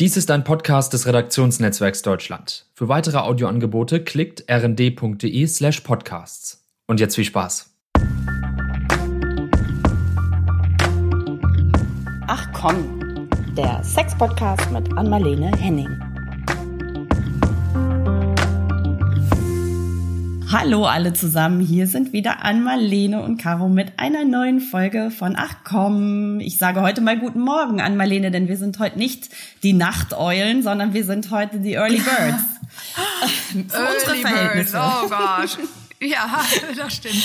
Dies ist ein Podcast des Redaktionsnetzwerks Deutschland. Für weitere Audioangebote klickt rnd.de slash podcasts. Und jetzt viel Spaß. Ach komm, der Sex-Podcast mit Anmalene Henning. Hallo alle zusammen, hier sind wieder Ann-Marlene und Caro mit einer neuen Folge von Ach komm. Ich sage heute mal guten Morgen Ann-Marlene, denn wir sind heute nicht die Nachteulen, sondern wir sind heute die Early Birds. Für unsere Verhältnisse. Birds. Oh Gott. Ja, das stimmt.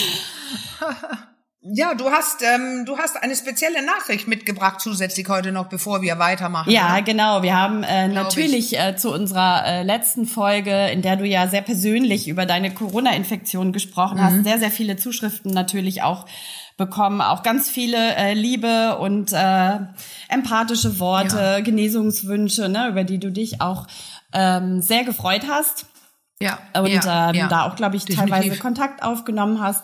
Ja, du hast ähm, du hast eine spezielle Nachricht mitgebracht zusätzlich heute noch, bevor wir weitermachen. Ja, oder? genau. Wir haben äh, natürlich äh, zu unserer äh, letzten Folge, in der du ja sehr persönlich über deine Corona-Infektion gesprochen mhm. hast, sehr sehr viele Zuschriften natürlich auch bekommen, auch ganz viele äh, Liebe und äh, empathische Worte, ja. Genesungswünsche, ne, über die du dich auch ähm, sehr gefreut hast. Ja. Und ja, ähm, ja. da auch, glaube ich, Definitiv. teilweise Kontakt aufgenommen hast.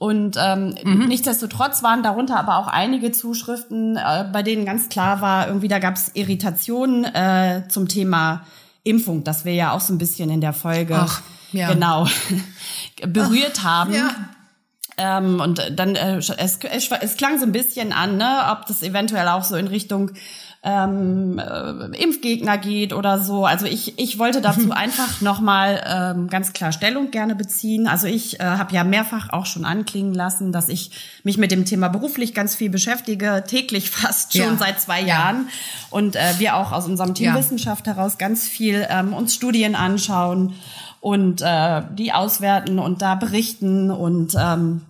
Und ähm, mhm. nichtsdestotrotz waren darunter aber auch einige Zuschriften, äh, bei denen ganz klar war, irgendwie da gab es Irritationen äh, zum Thema Impfung, das wir ja auch so ein bisschen in der Folge Ach, ja. genau berührt Ach, haben. Ja. Ähm, und dann äh, es, es, es klang so ein bisschen an, ne, ob das eventuell auch so in Richtung ähm, äh, Impfgegner geht oder so. Also ich, ich wollte dazu einfach nochmal ähm, ganz klar Stellung gerne beziehen. Also ich äh, habe ja mehrfach auch schon anklingen lassen, dass ich mich mit dem Thema beruflich ganz viel beschäftige, täglich fast schon ja. seit zwei Jahren. Und äh, wir auch aus unserem Team ja. Wissenschaft heraus ganz viel ähm, uns Studien anschauen und äh, die auswerten und da berichten und ähm,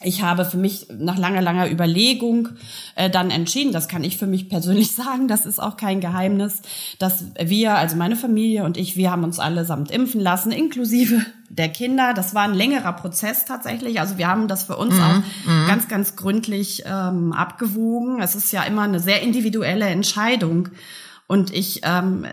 ich habe für mich nach langer, langer Überlegung äh, dann entschieden, das kann ich für mich persönlich sagen, das ist auch kein Geheimnis, dass wir, also meine Familie und ich, wir haben uns allesamt impfen lassen, inklusive der Kinder. Das war ein längerer Prozess tatsächlich. Also wir haben das für uns mhm. auch mhm. ganz, ganz gründlich ähm, abgewogen. Es ist ja immer eine sehr individuelle Entscheidung. Und ich ähm,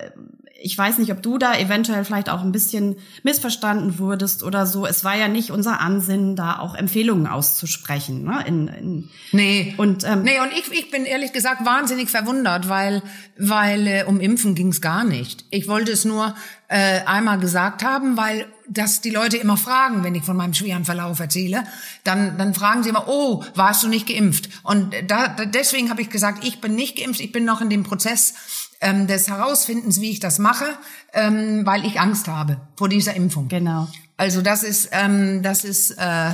ich weiß nicht, ob du da eventuell vielleicht auch ein bisschen missverstanden wurdest oder so. Es war ja nicht unser Ansinnen, da auch Empfehlungen auszusprechen. Ne? In, in nee. Und, ähm, nee, und ich, ich bin ehrlich gesagt wahnsinnig verwundert, weil, weil äh, um Impfen ging es gar nicht. Ich wollte es nur äh, einmal gesagt haben, weil dass die Leute immer fragen, wenn ich von meinem schweren Verlauf erzähle, dann, dann fragen sie immer, oh, warst du nicht geimpft? Und da, deswegen habe ich gesagt, ich bin nicht geimpft, ich bin noch in dem Prozess ähm, des Herausfindens, wie ich das mache, ähm, weil ich Angst habe vor dieser Impfung. Genau. Also das ist, ähm, das ist äh,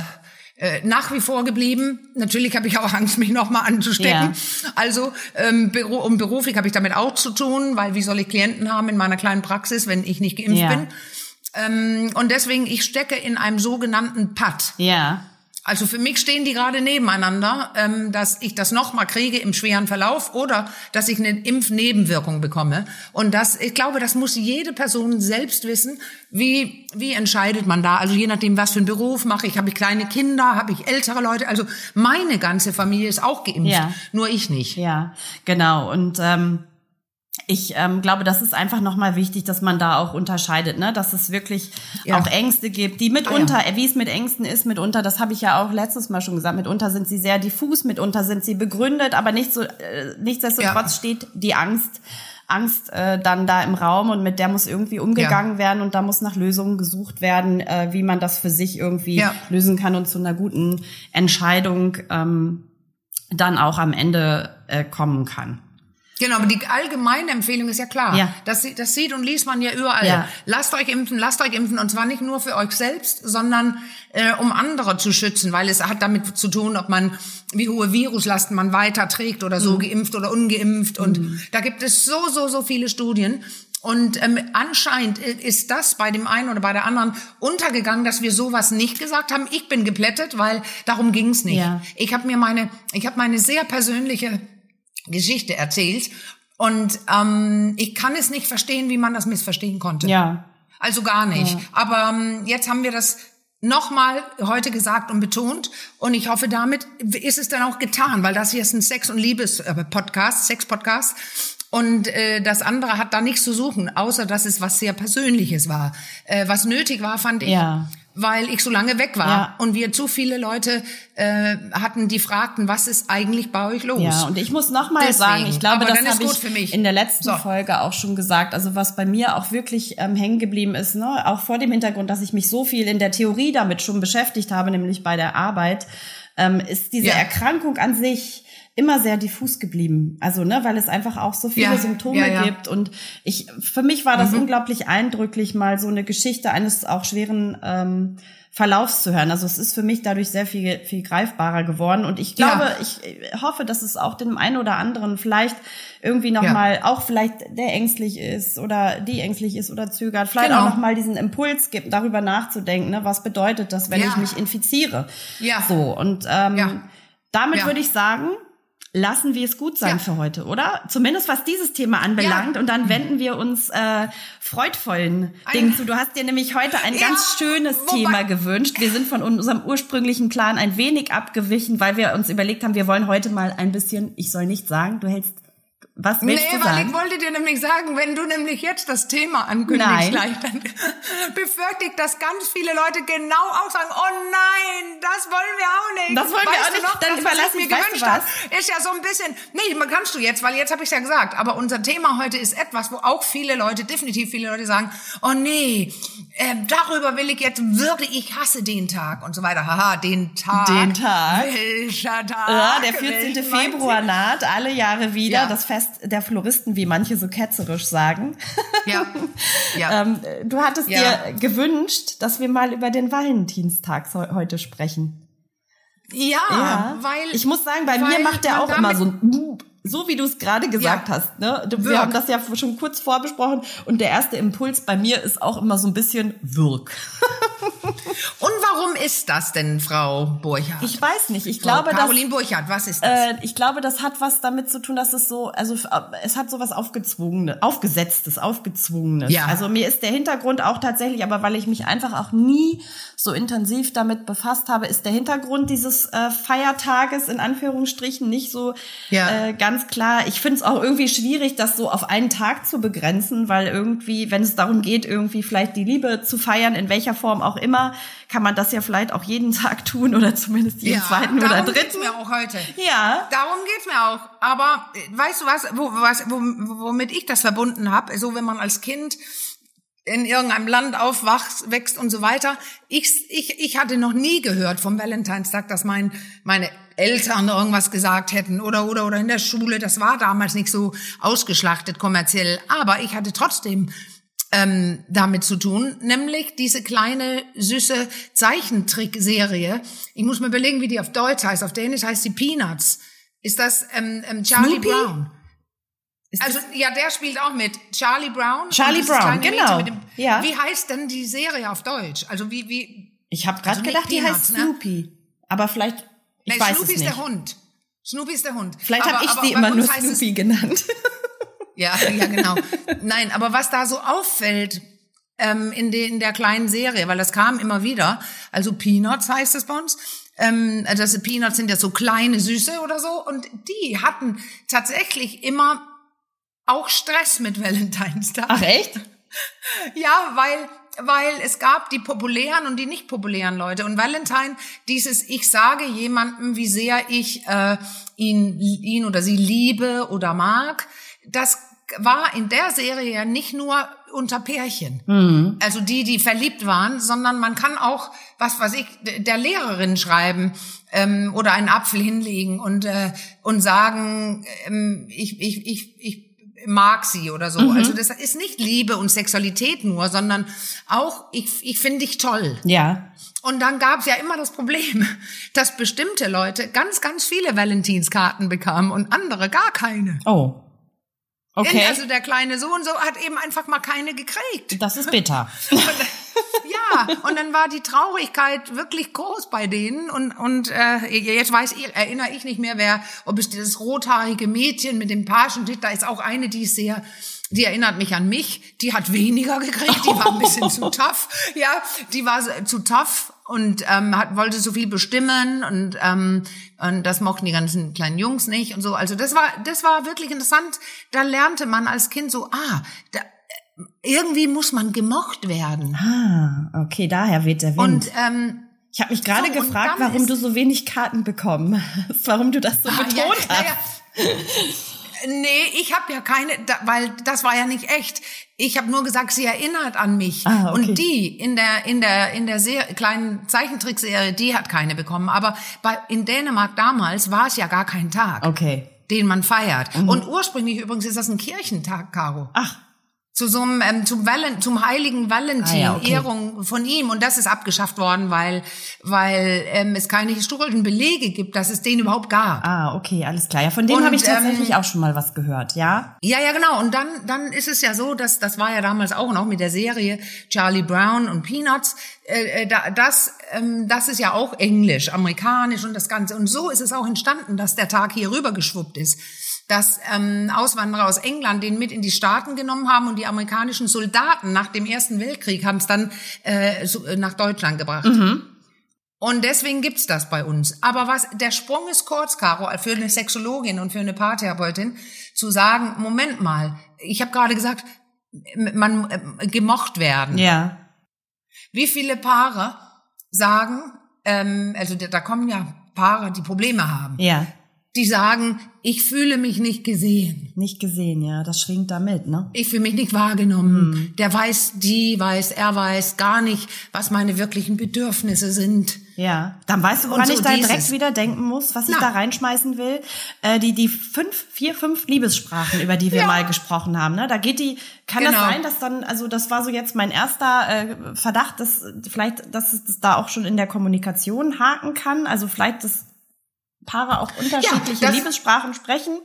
äh, nach wie vor geblieben. Natürlich habe ich auch Angst, mich nochmal anzustecken. Ja. Also ähm, um beruflich habe ich damit auch zu tun, weil wie soll ich Klienten haben in meiner kleinen Praxis, wenn ich nicht geimpft ja. bin? Ähm, und deswegen, ich stecke in einem sogenannten Pad. Ja. Also für mich stehen die gerade nebeneinander, ähm, dass ich das nochmal kriege im schweren Verlauf oder dass ich eine Impfnebenwirkung bekomme. Und das, ich glaube, das muss jede Person selbst wissen. Wie, wie entscheidet man da? Also je nachdem, was für einen Beruf mache ich. Habe ich kleine Kinder? Habe ich ältere Leute? Also meine ganze Familie ist auch geimpft, ja. nur ich nicht. Ja, genau. Und ähm ich ähm, glaube, das ist einfach nochmal wichtig, dass man da auch unterscheidet, ne? dass es wirklich ja. auch Ängste gibt, die mitunter, ah, ja. wie es mit Ängsten ist, mitunter, das habe ich ja auch letztes Mal schon gesagt, mitunter sind sie sehr diffus, mitunter sind sie begründet, aber nicht so, äh, nichtsdestotrotz ja. steht die Angst, Angst äh, dann da im Raum und mit der muss irgendwie umgegangen werden und da muss nach Lösungen gesucht werden, äh, wie man das für sich irgendwie lösen kann und zu einer guten Entscheidung ähm, dann auch am Ende äh, kommen kann. Genau, aber die allgemeine Empfehlung ist ja klar. Ja. Das, das sieht und liest man ja überall. Ja. Lasst euch impfen, lasst euch impfen und zwar nicht nur für euch selbst, sondern äh, um andere zu schützen, weil es hat damit zu tun, ob man wie hohe Viruslasten man weiterträgt oder so, mhm. geimpft oder ungeimpft. Und mhm. da gibt es so, so, so viele Studien. Und ähm, anscheinend ist das bei dem einen oder bei der anderen untergegangen, dass wir sowas nicht gesagt haben. Ich bin geplättet, weil darum ging's nicht. Ja. Ich habe mir meine, ich habe meine sehr persönliche Geschichte erzählt. Und ähm, ich kann es nicht verstehen, wie man das missverstehen konnte. Ja. Also gar nicht. Ja. Aber ähm, jetzt haben wir das nochmal heute gesagt und betont. Und ich hoffe, damit ist es dann auch getan, weil das hier ist ein Sex- und Liebes-Podcast, Sex-Podcast. Und äh, das andere hat da nichts zu suchen, außer dass es was sehr Persönliches war. Äh, was nötig war, fand ich, ja. Weil ich so lange weg war ja. und wir zu viele Leute äh, hatten, die fragten, was ist eigentlich bei euch los? Ja, und ich muss noch mal sagen, ich glaube, das habe ich in der letzten so. Folge auch schon gesagt. Also was bei mir auch wirklich ähm, hängen geblieben ist, ne, auch vor dem Hintergrund, dass ich mich so viel in der Theorie damit schon beschäftigt habe, nämlich bei der Arbeit, ähm, ist diese ja. Erkrankung an sich immer sehr diffus geblieben. Also, ne, weil es einfach auch so viele ja, Symptome ja, ja. gibt. Und ich, für mich war das mhm. unglaublich eindrücklich, mal so eine Geschichte eines auch schweren ähm, Verlaufs zu hören. Also es ist für mich dadurch sehr viel, viel greifbarer geworden. Und ich glaube, ich hoffe, dass es auch dem einen oder anderen vielleicht irgendwie nochmal, ja. auch vielleicht der ängstlich ist oder die ängstlich ist oder zögert, vielleicht genau. auch nochmal diesen Impuls gibt, darüber nachzudenken, ne, was bedeutet das, wenn ich mich infiziere. Ja. So, und ähm, damit würde ich sagen, lassen wir es gut sein ja. für heute, oder? Zumindest was dieses Thema anbelangt. Ja. Und dann wenden wir uns äh, freudvollen Dingen zu. Du hast dir nämlich heute ein ja, ganz schönes Thema gewünscht. Wir sind von unserem ursprünglichen Plan ein wenig abgewichen, weil wir uns überlegt haben, wir wollen heute mal ein bisschen, ich soll nicht sagen, du hältst was willst nee, du sagen? weil ich wollte dir nämlich sagen, wenn du nämlich jetzt das Thema ankündigst, gleich, dann befürchte ich, dass ganz viele Leute genau auch sagen, oh nein, das wollen wir auch nicht. Das wollen weißt wir auch nicht. Noch, dann überlass mir gewünscht hast, ist ja so ein bisschen, nee, man kannst du jetzt, weil jetzt habe ich ja gesagt, aber unser Thema heute ist etwas, wo auch viele Leute, definitiv viele Leute sagen, oh nee, äh, darüber will ich jetzt wirklich, ich hasse den Tag und so weiter. Haha, den Tag. Den Tag. Welcher Tag? Ja, der 14. Februar naht alle Jahre wieder, ja. das Fest Fest der Floristen, wie manche so ketzerisch sagen. Ja. ja. ähm, du hattest ja. dir gewünscht, dass wir mal über den Valentinstag heute sprechen. Ja, ja, weil ich muss sagen, bei mir macht der auch immer so ein so wie du es gerade gesagt ja, hast, ne? Wir wirk. haben das ja schon kurz vorbesprochen und der erste Impuls bei mir ist auch immer so ein bisschen Wirk. und warum ist das denn, Frau Burchardt? Ich weiß nicht. Ich Frau glaube, Caroline dass, Burchardt, was ist das? Äh, ich glaube, das hat was damit zu tun, dass es so, also es hat so was aufgezwungenes, aufgesetztes, aufgezwungenes. Ja. Also mir ist der Hintergrund auch tatsächlich, aber weil ich mich einfach auch nie so intensiv damit befasst habe, ist der Hintergrund dieses äh, Feiertages in Anführungsstrichen nicht so ja. äh, ganz klar, ich finde es auch irgendwie schwierig, das so auf einen Tag zu begrenzen, weil irgendwie, wenn es darum geht, irgendwie vielleicht die Liebe zu feiern, in welcher Form auch immer, kann man das ja vielleicht auch jeden Tag tun oder zumindest jeden ja, zweiten oder dritten. Geht's mir auch heute. Ja. Darum geht's mir auch. Aber äh, weißt du was, wo, was womit ich das verbunden habe? So, wenn man als Kind in irgendeinem Land aufwachst, wächst und so weiter. Ich, ich, ich hatte noch nie gehört vom Valentinstag, dass mein, meine Eltern irgendwas gesagt hätten oder, oder, oder in der Schule. Das war damals nicht so ausgeschlachtet kommerziell. Aber ich hatte trotzdem ähm, damit zu tun, nämlich diese kleine süße Zeichentrickserie. Ich muss mir überlegen, wie die auf Deutsch heißt. Auf Dänisch heißt sie Peanuts. Ist das ähm, ähm, Charlie Snoopy? Brown? also ja, der spielt auch mit. Charlie Brown. Charlie Brown, genau. Dem, ja. Wie heißt denn die Serie auf Deutsch? Also wie wie? Ich habe gerade also gedacht, die heißt ne? Snoopy. Ne? Aber vielleicht ich nee, weiß Snoopy es nicht. ist der Hund. Snoopy ist der Hund. Vielleicht habe ich aber, die immer nur Snoopy genannt. Ja, ja, genau. Nein, aber was da so auffällt ähm, in, de, in der kleinen Serie, weil das kam immer wieder, also Peanuts heißt es bei uns, ähm, also Peanuts sind ja so kleine Süße oder so und die hatten tatsächlich immer auch Stress mit Valentinstag. Ach echt? Ja, weil weil es gab die populären und die nicht populären Leute. Und Valentine, dieses Ich sage jemandem, wie sehr ich äh, ihn, ihn oder sie liebe oder mag, das war in der Serie ja nicht nur unter Pärchen, mhm. also die, die verliebt waren, sondern man kann auch, was weiß ich, der Lehrerin schreiben ähm, oder einen Apfel hinlegen und äh, und sagen, ähm, ich, ich, ich, ich mag sie oder so. Mhm. Also das ist nicht Liebe und Sexualität nur, sondern auch ich, ich finde dich toll. Ja. Und dann gab es ja immer das Problem, dass bestimmte Leute ganz, ganz viele Valentinskarten bekamen und andere gar keine. Oh. Okay. Also der kleine Sohn so hat eben einfach mal keine gekriegt. Das ist bitter. ja, und dann war die Traurigkeit wirklich groß bei denen und und äh, jetzt weiß ich, erinnere ich nicht mehr, wer, ob es dieses rothaarige Mädchen mit dem Pagenschnitt, da ist auch eine, die ist sehr die erinnert mich an mich, die hat weniger gekriegt, die war ein bisschen zu tough, ja, die war zu tough und ähm, hat, wollte so viel bestimmen und, ähm, und das mochten die ganzen kleinen Jungs nicht und so. Also das war, das war wirklich interessant. Da lernte man als Kind so, ah, da, irgendwie muss man gemocht werden. Ah, okay, daher weht der Wind. Und ähm, ich habe mich gerade so, gefragt, warum du so wenig Karten bekommen hast, warum du das so ah, betont ja, hast. Ja, ja. Nee, ich habe ja keine, weil das war ja nicht echt. Ich habe nur gesagt, sie erinnert an mich. Ah, okay. Und die in der in der in der sehr kleinen Zeichentrickserie, die hat keine bekommen. Aber bei in Dänemark damals war es ja gar kein Tag. Okay. Den man feiert. Mhm. Und ursprünglich übrigens ist das ein Kirchentag, Caro. Ach zu so einem ähm, zum, Valen, zum heiligen Valentin ah, ja, okay. Ehrung von ihm und das ist abgeschafft worden, weil weil ähm, es keine historischen Belege gibt, dass es den überhaupt gab. Ah, okay, alles klar. Ja, von dem habe ich tatsächlich ähm, auch schon mal was gehört, ja? Ja, ja, genau. Und dann dann ist es ja so, dass das war ja damals auch noch mit der Serie Charlie Brown und Peanuts. Äh, äh das ähm, das ist ja auch Englisch, amerikanisch und das Ganze. Und so ist es auch entstanden, dass der Tag hier rüber geschwuppt ist dass ähm, Auswanderer aus England den mit in die Staaten genommen haben und die amerikanischen Soldaten nach dem Ersten Weltkrieg haben es dann äh, so, äh, nach Deutschland gebracht. Mhm. Und deswegen gibt's das bei uns. Aber was der Sprung ist kurz, Caro, für eine Sexologin und für eine Paartherapeutin, zu sagen, Moment mal, ich habe gerade gesagt, man äh, gemocht werden. Ja. Wie viele Paare sagen, ähm, also da kommen ja Paare, die Probleme haben. Ja die sagen, ich fühle mich nicht gesehen. Nicht gesehen, ja, das schwingt damit, ne? Ich fühle mich nicht wahrgenommen. Hm. Der weiß, die weiß, er weiß gar nicht, was meine wirklichen Bedürfnisse sind. Ja, dann weißt du, woran so ich da direkt wieder denken muss, was ich Na. da reinschmeißen will. Äh, die die fünf, vier, fünf Liebessprachen, über die wir ja. mal gesprochen haben. Ne? Da geht die, kann genau. das sein, dass dann, also das war so jetzt mein erster äh, Verdacht, dass vielleicht, dass es da auch schon in der Kommunikation haken kann. Also vielleicht das Paare auch unterschiedliche ja, Liebessprachen sprechen.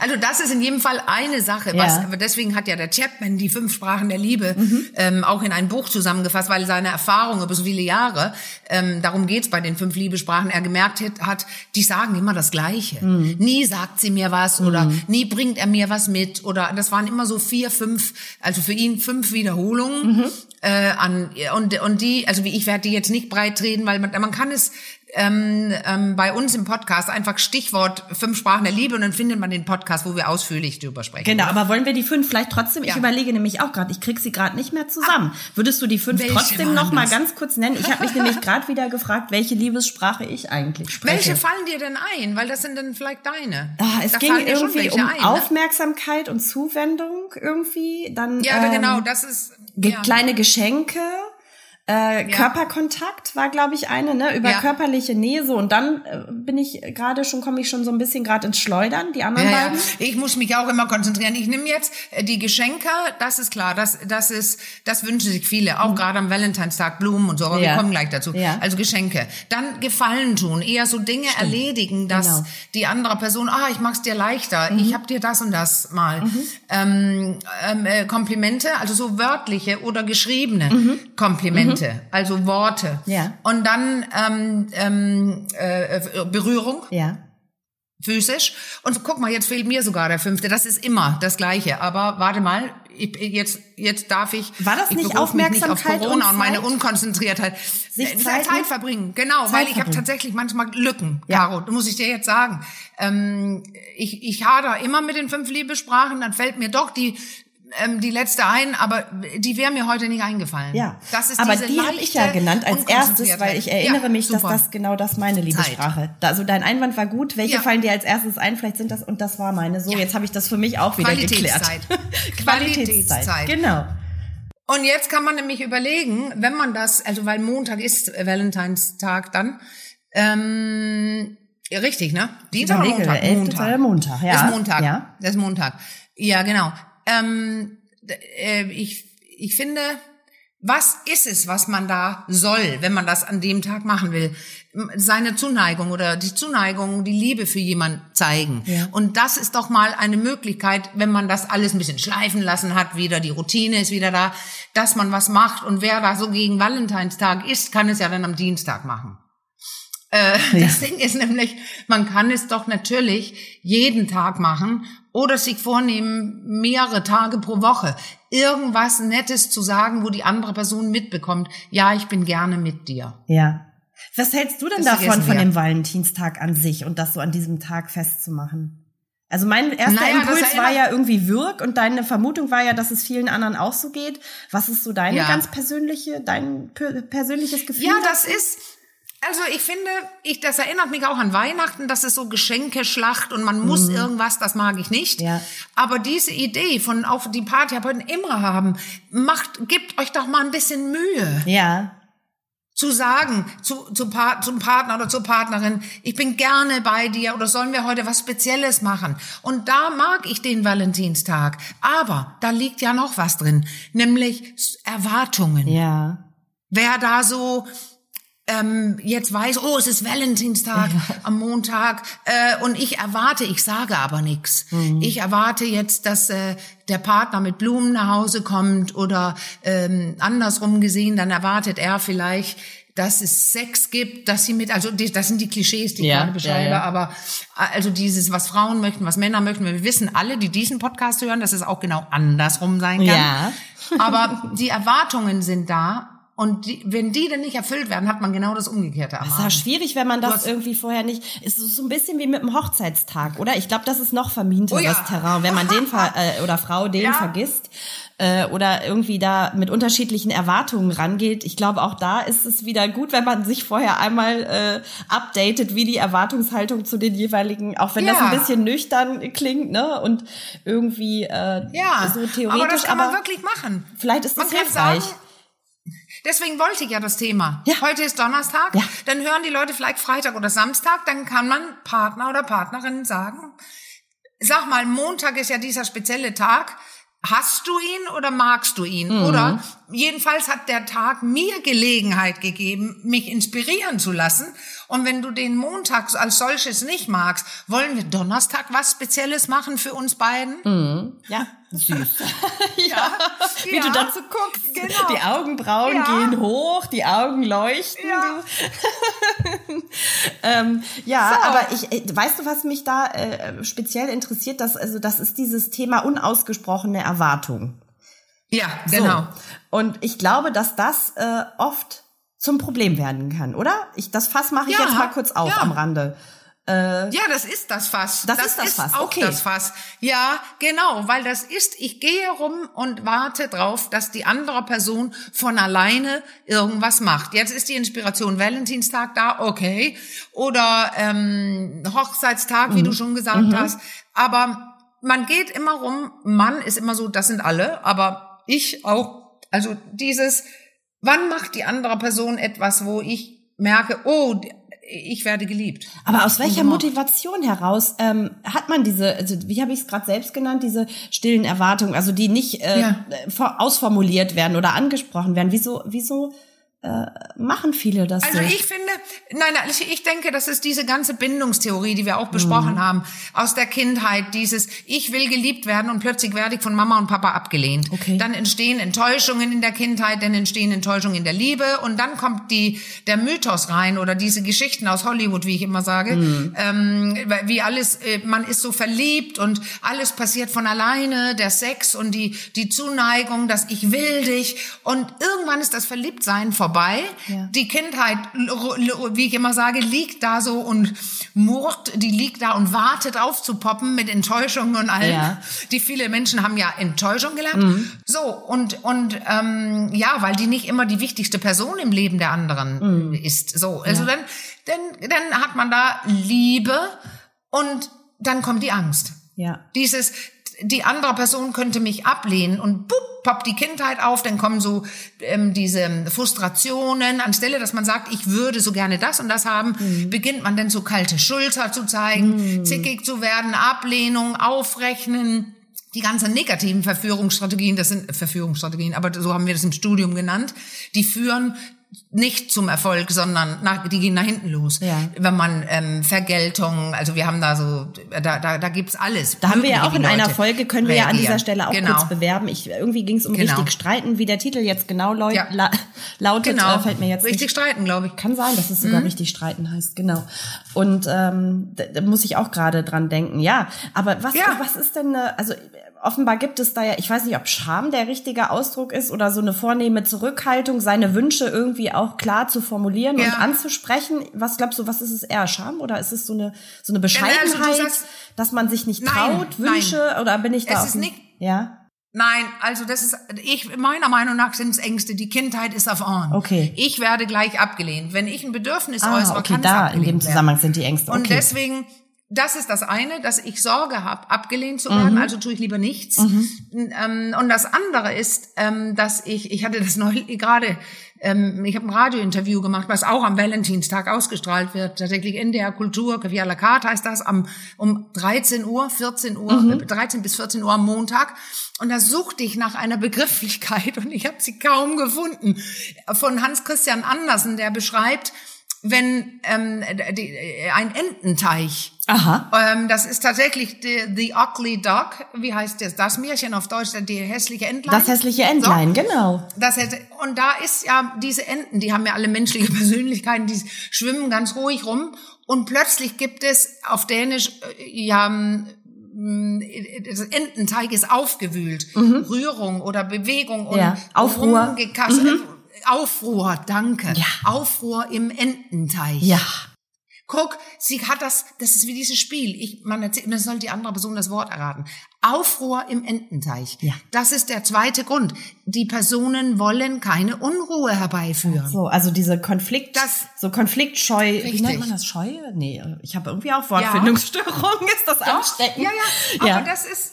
Also das ist in jedem Fall eine Sache. Was, ja. deswegen hat ja der Chapman die fünf Sprachen der Liebe mhm. ähm, auch in ein Buch zusammengefasst, weil seine Erfahrung über so viele Jahre, ähm, darum geht's bei den fünf Liebessprachen, er gemerkt hat, die sagen immer das Gleiche. Mhm. Nie sagt sie mir was mhm. oder nie bringt er mir was mit oder das waren immer so vier, fünf, also für ihn fünf Wiederholungen. Mhm. Äh, an und und die, also wie ich werde die jetzt nicht breit treten, weil man, man kann es ähm, ähm, bei uns im Podcast einfach Stichwort fünf Sprachen der Liebe und dann findet man den Podcast, wo wir ausführlich drüber sprechen. Genau, aber wollen wir die fünf vielleicht trotzdem? Ja. Ich überlege nämlich auch gerade, ich krieg sie gerade nicht mehr zusammen. Ah, Würdest du die fünf trotzdem noch mal ganz kurz nennen? Ich habe mich nämlich gerade wieder gefragt, welche Liebessprache ich eigentlich spreche. Welche fallen dir denn ein? Weil das sind dann vielleicht deine. Ah, es da ging irgendwie um ein, ne? Aufmerksamkeit und Zuwendung irgendwie. Dann ja, ähm, genau, das ist ja. kleine Geschenke. Äh, ja. Körperkontakt war, glaube ich, eine, ne? Über ja. körperliche Nähe so. Und dann äh, bin ich gerade schon, komme ich schon so ein bisschen gerade ins Schleudern, die anderen ja, beiden. Ich muss mich auch immer konzentrieren. Ich nehme jetzt äh, die Geschenke, das ist klar, das, das ist, das wünschen sich viele, auch mhm. gerade am Valentinstag Blumen und so, aber wir kommen gleich dazu. Ja. Also Geschenke. Dann Gefallen tun, eher so Dinge Stimmt. erledigen, dass genau. die andere Person, ah, ich mach's dir leichter, mhm. ich hab dir das und das mal. Mhm. Ähm, ähm, äh, Komplimente, also so wörtliche oder geschriebene mhm. Komplimente. Momente, also Worte. Ja. Und dann ähm, ähm, äh, Berührung. Ja. Physisch. Und guck mal, jetzt fehlt mir sogar der fünfte. Das ist immer das Gleiche. Aber warte mal, ich, jetzt jetzt darf ich. War das nicht Aufmerksamkeit nicht auf Corona und, und, meine Unkonzentriertheit. Sich Zeit, Zeit verbringen, genau, Zeit weil ich habe tatsächlich manchmal Lücken, ja. Caro. Muss ich dir jetzt sagen. Ähm, ich ich hader immer mit den fünf Liebessprachen. Dann fällt mir doch die ähm, die letzte ein, aber die wäre mir heute nicht eingefallen. Ja, das ist aber die habe ich ja genannt als erstes, weil ich erinnere ja, mich, super. dass das genau das meine Liebessprache. Also dein Einwand war gut. Welche ja. fallen dir als erstes ein? Vielleicht sind das und das war meine. So, ja. jetzt habe ich das für mich auch wieder Qualitätszeit. geklärt. Qualitätszeit. Qualitätszeit. Genau. Und jetzt kann man nämlich überlegen, wenn man das, also weil Montag ist Valentinstag dann, ähm, richtig, ne? Dienstag oder Montag? Montag. Montag, ja. Das ist Montag. Ja. Das ist Montag. Ja, genau ähm, äh, ich, ich finde, was ist es, was man da soll, wenn man das an dem Tag machen will? Seine Zuneigung oder die Zuneigung, die Liebe für jemand zeigen. Ja. Und das ist doch mal eine Möglichkeit, wenn man das alles ein bisschen schleifen lassen hat, wieder die Routine ist wieder da, dass man was macht. Und wer da so gegen Valentinstag ist, kann es ja dann am Dienstag machen. Äh, ja. Das Ding ist nämlich, man kann es doch natürlich jeden Tag machen oder sich vornehmen, mehrere Tage pro Woche irgendwas Nettes zu sagen, wo die andere Person mitbekommt, ja, ich bin gerne mit dir. Ja. Was hältst du denn das davon, von dem Valentinstag an sich und das so an diesem Tag festzumachen? Also mein erster naja, Impuls war ja irgendwie Wirk und deine Vermutung war ja, dass es vielen anderen auch so geht. Was ist so deine ja. ganz persönliche, dein persönliches Gefühl? Ja, das ist, also ich finde, ich, das erinnert mich auch an Weihnachten, das ist so Geschenkeschlacht und man muss mhm. irgendwas, das mag ich nicht. Ja. Aber diese Idee von auch die Paartherapeuten immer haben, macht, gebt euch doch mal ein bisschen Mühe. Ja zu sagen zu, zu pa zum Partner oder zur Partnerin, ich bin gerne bei dir oder sollen wir heute was Spezielles machen? Und da mag ich den Valentinstag. Aber da liegt ja noch was drin, nämlich Erwartungen. Ja. Wer da so ähm, jetzt weiß, oh, es ist Valentinstag ja. am Montag äh, und ich erwarte, ich sage aber nichts. Mhm. Ich erwarte jetzt, dass äh, der Partner mit Blumen nach Hause kommt oder ähm, andersrum gesehen, dann erwartet er vielleicht, dass es Sex gibt, dass sie mit, also die, das sind die Klischees, die ich ja, gerade beschreibe, ja, ja. aber äh, also dieses, was Frauen möchten, was Männer möchten, wir wissen alle, die diesen Podcast hören, dass es auch genau andersrum sein kann. Ja. aber die Erwartungen sind da und die, wenn die dann nicht erfüllt werden, hat man genau das Umgekehrte am Das ist ja schwierig, wenn man das irgendwie vorher nicht. Ist so ein bisschen wie mit dem Hochzeitstag, oder? Ich glaube, das ist noch verminteres oh ja. Terrain, wenn man den ver äh, oder Frau den ja. vergisst äh, oder irgendwie da mit unterschiedlichen Erwartungen rangeht. Ich glaube, auch da ist es wieder gut, wenn man sich vorher einmal äh, updatet, wie die Erwartungshaltung zu den jeweiligen, auch wenn ja. das ein bisschen nüchtern klingt, ne? Und irgendwie äh, ja. so theoretisch. Aber das kann man wirklich machen. Vielleicht ist das hilfreich. Sagen, Deswegen wollte ich ja das Thema. Ja. Heute ist Donnerstag, ja. dann hören die Leute vielleicht Freitag oder Samstag, dann kann man Partner oder Partnerin sagen, sag mal, Montag ist ja dieser spezielle Tag, Hast du ihn oder magst du ihn? Mhm. Oder jedenfalls hat der Tag mir Gelegenheit gegeben, mich inspirieren zu lassen. Und wenn du den Montag als solches nicht magst, wollen wir Donnerstag was Spezielles machen für uns beiden? Mhm. Ja, süß. ja, wie ja. du dazu guckst. Genau. Die Augenbrauen ja. gehen hoch, die Augen leuchten. Ja, ähm, ja so. aber ich, äh, weißt du, was mich da äh, speziell interessiert? Das, also, das ist dieses Thema unausgesprochene Erwartung. Ja, genau. So. Und ich glaube, dass das äh, oft zum Problem werden kann, oder? Ich, das Fass mache ich ja, jetzt mal kurz auf ja. am Rande. Äh, ja, das ist das Fass. Das, das ist das ist Fass. Auch okay. das Fass. Ja, genau, weil das ist, ich gehe rum und warte drauf, dass die andere Person von alleine irgendwas macht. Jetzt ist die Inspiration Valentinstag da, okay. Oder ähm, Hochzeitstag, mhm. wie du schon gesagt mhm. hast. Aber man geht immer rum, Mann ist immer so, das sind alle, aber ich auch. Also dieses, wann macht die andere Person etwas, wo ich merke, oh, ich werde geliebt. Aber aus welcher Motivation heraus ähm, hat man diese, also wie habe ich es gerade selbst genannt, diese stillen Erwartungen, also die nicht äh, ja. ausformuliert werden oder angesprochen werden? Wieso, wieso machen viele das Also so? ich finde, nein, nein, ich denke, das ist diese ganze Bindungstheorie, die wir auch besprochen mhm. haben, aus der Kindheit, dieses ich will geliebt werden und plötzlich werde ich von Mama und Papa abgelehnt. Okay. Dann entstehen Enttäuschungen in der Kindheit, dann entstehen Enttäuschungen in der Liebe und dann kommt die der Mythos rein oder diese Geschichten aus Hollywood, wie ich immer sage, mhm. ähm, wie alles, äh, man ist so verliebt und alles passiert von alleine, der Sex und die die Zuneigung, dass ich will dich und irgendwann ist das Verliebtsein vorbei vorbei. Ja. Die Kindheit, wie ich immer sage, liegt da so und murrt, die liegt da und wartet aufzupoppen mit Enttäuschungen und allem. Ja. Die viele Menschen haben ja Enttäuschung gelernt. Mhm. So, und, und ähm, ja, weil die nicht immer die wichtigste Person im Leben der anderen mhm. ist. So, also ja. dann, dann, dann hat man da Liebe und dann kommt die Angst. Ja. Dieses, die andere Person könnte mich ablehnen und bupp, poppt die Kindheit auf, dann kommen so ähm, diese Frustrationen. Anstelle, dass man sagt, ich würde so gerne das und das haben, mhm. beginnt man dann so kalte Schulter zu zeigen, mhm. zickig zu werden, Ablehnung, Aufrechnen die ganzen negativen Verführungsstrategien, das sind Verführungsstrategien, aber so haben wir das im Studium genannt, die führen nicht zum Erfolg, sondern nach, die gehen nach hinten los. Ja. Wenn man ähm, Vergeltung, also wir haben da so, da, da, da gibt's alles. Da haben wir ja auch in Leute einer Folge, können wir ja an dieser Stelle auch genau. kurz bewerben. Ich, irgendwie ging es um genau. richtig streiten, wie der Titel jetzt genau laut, ja. la, lautet, genau. äh, fällt mir jetzt Richtig nicht. streiten, glaube ich. Kann sein, dass es sogar mhm. richtig streiten heißt, genau. Und ähm, da, da muss ich auch gerade dran denken, ja. Aber was, ja. was ist denn, also offenbar gibt es da ja, ich weiß nicht, ob Scham der richtige Ausdruck ist oder so eine vornehme Zurückhaltung, seine Wünsche irgendwie auch klar zu formulieren ja. und anzusprechen. Was glaubst du, was ist es eher Scham oder ist es so eine so eine Bescheidenheit, also sagst, dass man sich nicht traut, nein, Wünsche nein. oder bin ich da? Es ist nicht, ja. Nein, also das ist, ich, meiner Meinung nach sind es Ängste. Die Kindheit ist auf on. Okay. Ich werde gleich abgelehnt. Wenn ich ein Bedürfnis ah, äußere, okay, kann da, es abgelehnt in dem Zusammenhang sind die Ängste. Okay. Und deswegen, das ist das eine, dass ich Sorge habe, abgelehnt zu werden, mhm. also tue ich lieber nichts. Mhm. Ähm, und das andere ist, ähm, dass ich, ich hatte das neulich gerade, ähm, ich habe ein Radiointerview gemacht, was auch am Valentinstag ausgestrahlt wird, tatsächlich in der Kultur, Café à la carte heißt das, am, um 13 Uhr, 14 Uhr, mhm. äh, 13 bis 14 Uhr am Montag. Und da suchte ich nach einer Begrifflichkeit und ich habe sie kaum gefunden. Von Hans Christian Andersen, der beschreibt, wenn ähm, die, äh, ein Ententeich. Aha. Ähm, das ist tatsächlich the, the ugly duck. Wie heißt das? Das Märchen auf Deutsch, die hässliche Entlein. Das hässliche Entlein, so. genau. Das hätte, und da ist ja diese Enten, die haben ja alle menschliche Persönlichkeiten, die schwimmen ganz ruhig rum. Und plötzlich gibt es auf Dänisch äh, ja das Ententeig ist aufgewühlt. Mhm. Rührung oder Bewegung und ja. Aufruhr. Mhm. Aufruhr, danke. Ja. Aufruhr im Ententeich. Ja. Guck, sie hat das, das ist wie dieses Spiel. Ich, man erzählt, man soll die andere Person das Wort erraten. Aufruhr im Ententeich. Ja. Das ist der zweite Grund. Die Personen wollen keine Unruhe herbeiführen. So, also diese Konflikt, das, so Konfliktscheu. Richtig. Wie nennt man das Scheu? Nee, ich habe irgendwie auch Wortfindungsstörung. Ja. Ist das Doch, ansteckend? Ja, ja. Aber ja. das ist,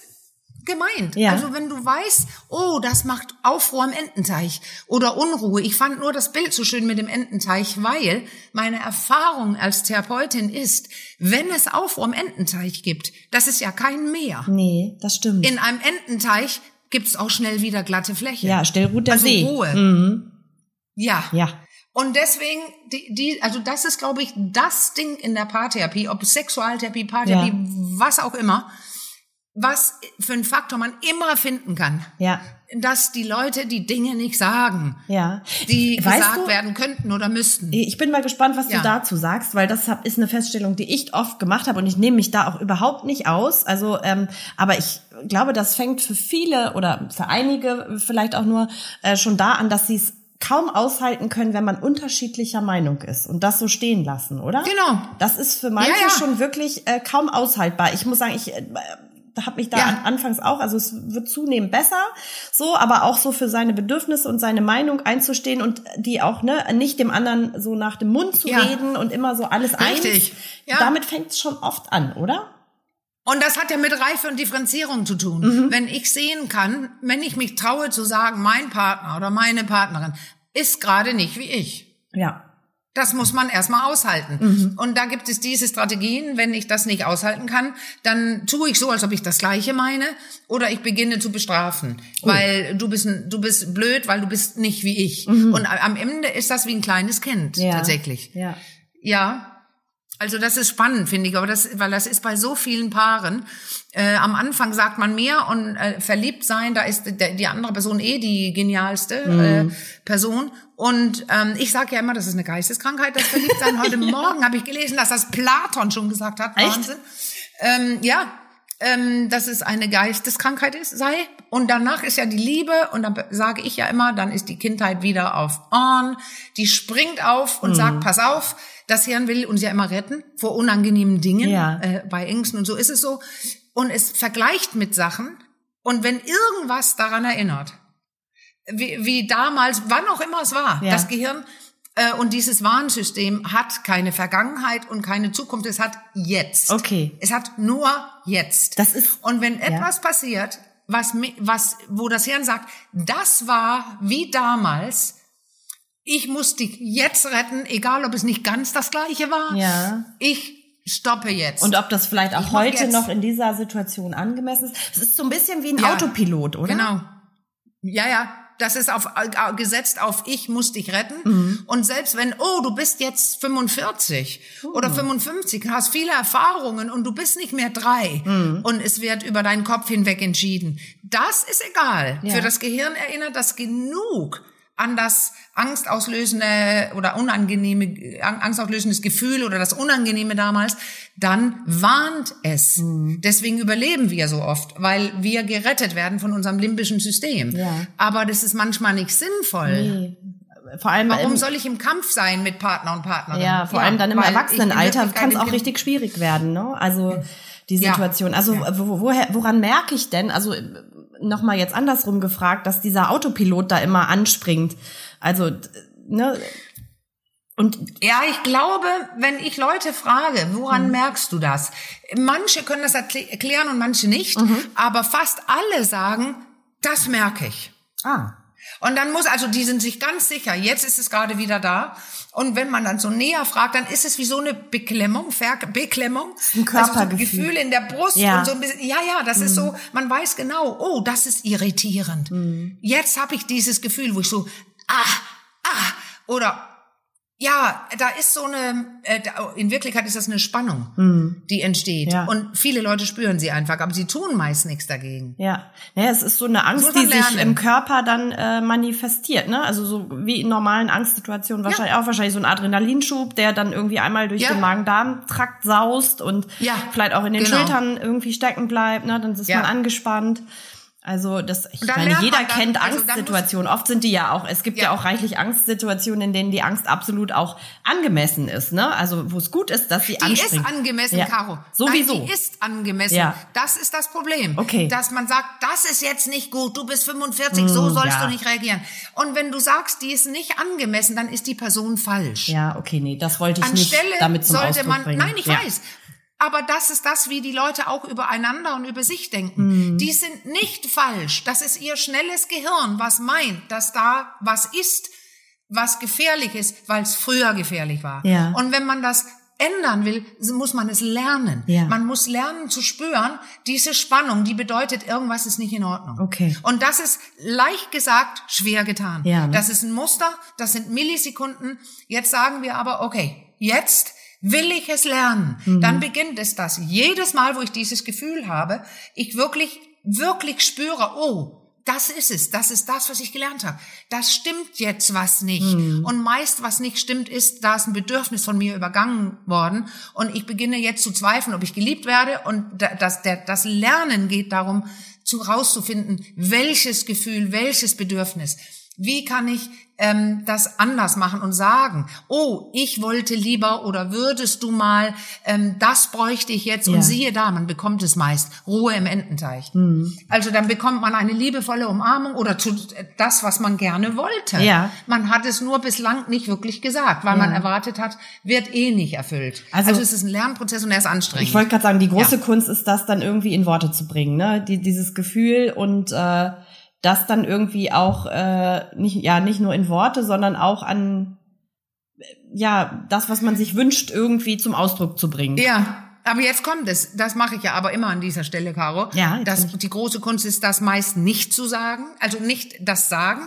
gemeint. Ja. Also wenn du weißt, oh, das macht Aufruhr am Ententeich oder Unruhe. Ich fand nur das Bild so schön mit dem Ententeich, weil meine Erfahrung als Therapeutin ist, wenn es Aufruhr am Ententeich gibt, das ist ja kein Meer. Nee, das stimmt. In einem Ententeich gibt es auch schnell wieder glatte Fläche. Ja, schnell gut der also See. Ruhe. Mhm. Ja. Ja. Und deswegen, die, die, also das ist, glaube ich, das Ding in der Paartherapie, ob Sexualtherapie, Paartherapie, ja. was auch immer was für ein Faktor man immer finden kann. Ja. Dass die Leute die Dinge nicht sagen, ja. die weißt gesagt du, werden könnten oder müssten. Ich bin mal gespannt, was ja. du dazu sagst, weil das ist eine Feststellung, die ich oft gemacht habe und ich nehme mich da auch überhaupt nicht aus. Also, ähm, aber ich glaube, das fängt für viele oder für einige vielleicht auch nur äh, schon da an, dass sie es kaum aushalten können, wenn man unterschiedlicher Meinung ist und das so stehen lassen, oder? Genau. Das ist für manche ja, ja. schon wirklich äh, kaum aushaltbar. Ich muss sagen, ich äh, habe mich da ja. anfangs auch, also es wird zunehmend besser, so, aber auch so für seine Bedürfnisse und seine Meinung einzustehen und die auch ne nicht dem anderen so nach dem Mund zu ja. reden und immer so alles Richtig. eins. Ja. Damit fängt es schon oft an, oder? Und das hat ja mit Reife und Differenzierung zu tun. Mhm. Wenn ich sehen kann, wenn ich mich traue zu sagen, mein Partner oder meine Partnerin ist gerade nicht wie ich. Ja. Das muss man erstmal aushalten. Mhm. Und da gibt es diese Strategien. Wenn ich das nicht aushalten kann, dann tue ich so, als ob ich das Gleiche meine, oder ich beginne zu bestrafen, oh. weil du bist, du bist blöd, weil du bist nicht wie ich. Mhm. Und am Ende ist das wie ein kleines Kind ja. tatsächlich. Ja. Ja. Also das ist spannend, finde ich, aber das, weil das ist bei so vielen Paaren. Äh, am Anfang sagt man mehr und äh, verliebt sein, da ist die, die andere Person eh die genialste mhm. äh, Person. Und ähm, ich sage ja immer, das ist eine Geisteskrankheit, das Verliebtsein. Heute ja. Morgen habe ich gelesen, dass das Platon schon gesagt hat. Echt? Wahnsinn. Ähm, ja, ähm, dass es eine Geisteskrankheit ist, sei. Und danach ist ja die Liebe, und dann sage ich ja immer, dann ist die Kindheit wieder auf on. Die springt auf und mhm. sagt, pass auf, das Hirn will uns ja immer retten vor unangenehmen Dingen, ja. äh, bei Ängsten und so ist es so. Und es vergleicht mit Sachen. Und wenn irgendwas daran erinnert, wie, wie damals, wann auch immer es war, ja. das Gehirn äh, und dieses Warnsystem hat keine Vergangenheit und keine Zukunft, es hat jetzt. Okay. Es hat nur jetzt. Das ist. Und wenn etwas ja. passiert, was, was, wo das Hirn sagt, das war wie damals, ich muss dich jetzt retten, egal ob es nicht ganz das gleiche war. Ja. Ich stoppe jetzt. Und ob das vielleicht auch heute noch in dieser Situation angemessen ist. Es ist so ein bisschen wie ein ja, Autopilot, oder? Genau. Ja, ja. Das ist auf, äh, gesetzt auf ich muss dich retten. Mhm. Und selbst wenn, oh, du bist jetzt 45 mhm. oder 55, hast viele Erfahrungen und du bist nicht mehr drei mhm. und es wird über deinen Kopf hinweg entschieden. Das ist egal. Ja. Für das Gehirn erinnert das genug an das angstauslösende oder unangenehme, angstauslösendes Gefühl oder das Unangenehme damals, dann warnt es. Mhm. Deswegen überleben wir so oft, weil wir gerettet werden von unserem limbischen System. Ja. Aber das ist manchmal nicht sinnvoll. Nee. Vor allem Warum im, soll ich im Kampf sein mit Partner und Partnerin? Ja, vor ja, allem dann im Erwachsenenalter kann es auch richtig schwierig werden. Ne? Also die Situation. Ja. Also wo, woher, woran merke ich denn? Also nochmal jetzt andersrum gefragt, dass dieser Autopilot da immer anspringt. Also, ne? Und ja, ich glaube, wenn ich Leute frage, woran hm. merkst du das? Manche können das erklären und manche nicht, mhm. aber fast alle sagen, das merke ich. Ah. Und dann muss, also die sind sich ganz sicher, jetzt ist es gerade wieder da. Und wenn man dann so näher fragt, dann ist es wie so eine Beklemmung, Ver Beklemmung. Ein Körpergefühl. Also so Gefühl in der Brust ja. und so ein bisschen, ja, ja, das mhm. ist so, man weiß genau, oh, das ist irritierend. Mhm. Jetzt habe ich dieses Gefühl, wo ich so, ah, ah, oder ja, da ist so eine, äh, in Wirklichkeit ist das eine Spannung, mhm. die entsteht. Ja. Und viele Leute spüren sie einfach, aber sie tun meist nichts dagegen. Ja, naja, es ist so eine Angst, die sich im Körper dann äh, manifestiert. Ne? Also so wie in normalen Angstsituationen wahrscheinlich ja. auch wahrscheinlich so ein Adrenalinschub, der dann irgendwie einmal durch ja. den Magen-Darm-Trakt saust und vielleicht auch in den genau. Schultern irgendwie stecken bleibt. Ne? Dann ist man angespannt. Also das, ich meine, jeder dann, kennt also Angstsituationen. Oft sind die ja auch, es gibt ja. ja. auch reichlich Angstsituationen, in denen die Angst absolut auch angemessen ist, ne? Also wo es gut ist, dass sie die anspringt. Die ist angemessen, ja. Caro. Sowieso. Nein, die ist angemessen. Ja. Das ist das Problem. Okay. Dass man sagt, das ist jetzt nicht gut, du bist 45, mm, so hm, sollst ja. du nicht reagieren. Und wenn du sagst, die ist nicht angemessen, dann ist die Person falsch. Ja, okay, nee, das wollte ich Anstelle nicht damit zum sollte Ausdruck man, bringen. Nein, ich weiß. Aber das ist das, wie die Leute auch übereinander und über sich denken. Mhm. Die sind nicht falsch. Das ist ihr schnelles Gehirn, was meint, dass da was ist, was gefährlich ist, weil es früher gefährlich war. Ja. Und wenn man das ändern will, muss man es lernen. Ja. Man muss lernen zu spüren, diese Spannung, die bedeutet, irgendwas ist nicht in Ordnung. Okay. Und das ist leicht gesagt, schwer getan. Ja, ne? Das ist ein Muster, das sind Millisekunden. Jetzt sagen wir aber, okay, jetzt Will ich es lernen? Mhm. Dann beginnt es das. Jedes Mal, wo ich dieses Gefühl habe, ich wirklich, wirklich spüre, oh, das ist es, das ist das, was ich gelernt habe. Das stimmt jetzt was nicht. Mhm. Und meist, was nicht stimmt, ist, da ist ein Bedürfnis von mir übergangen worden und ich beginne jetzt zu zweifeln, ob ich geliebt werde. Und das, der, das Lernen geht darum, zu rauszufinden, welches Gefühl, welches Bedürfnis. Wie kann ich ähm, das anders machen und sagen, oh, ich wollte lieber oder würdest du mal, ähm, das bräuchte ich jetzt ja. und siehe da, man bekommt es meist, Ruhe im Ententeich. Mhm. Also dann bekommt man eine liebevolle Umarmung oder tut das, was man gerne wollte. Ja. Man hat es nur bislang nicht wirklich gesagt, weil ja. man erwartet hat, wird eh nicht erfüllt. Also, also es ist ein Lernprozess und er ist anstrengend. Ich wollte gerade sagen, die große ja. Kunst ist das dann irgendwie in Worte zu bringen, ne? Die, dieses Gefühl und äh, das dann irgendwie auch äh, nicht ja nicht nur in Worte, sondern auch an ja das, was man sich wünscht, irgendwie zum Ausdruck zu bringen. Ja. Aber jetzt kommt es, das mache ich ja aber immer an dieser Stelle, Caro. Ja, das, die große Kunst ist, das meist nicht zu sagen, also nicht das Sagen.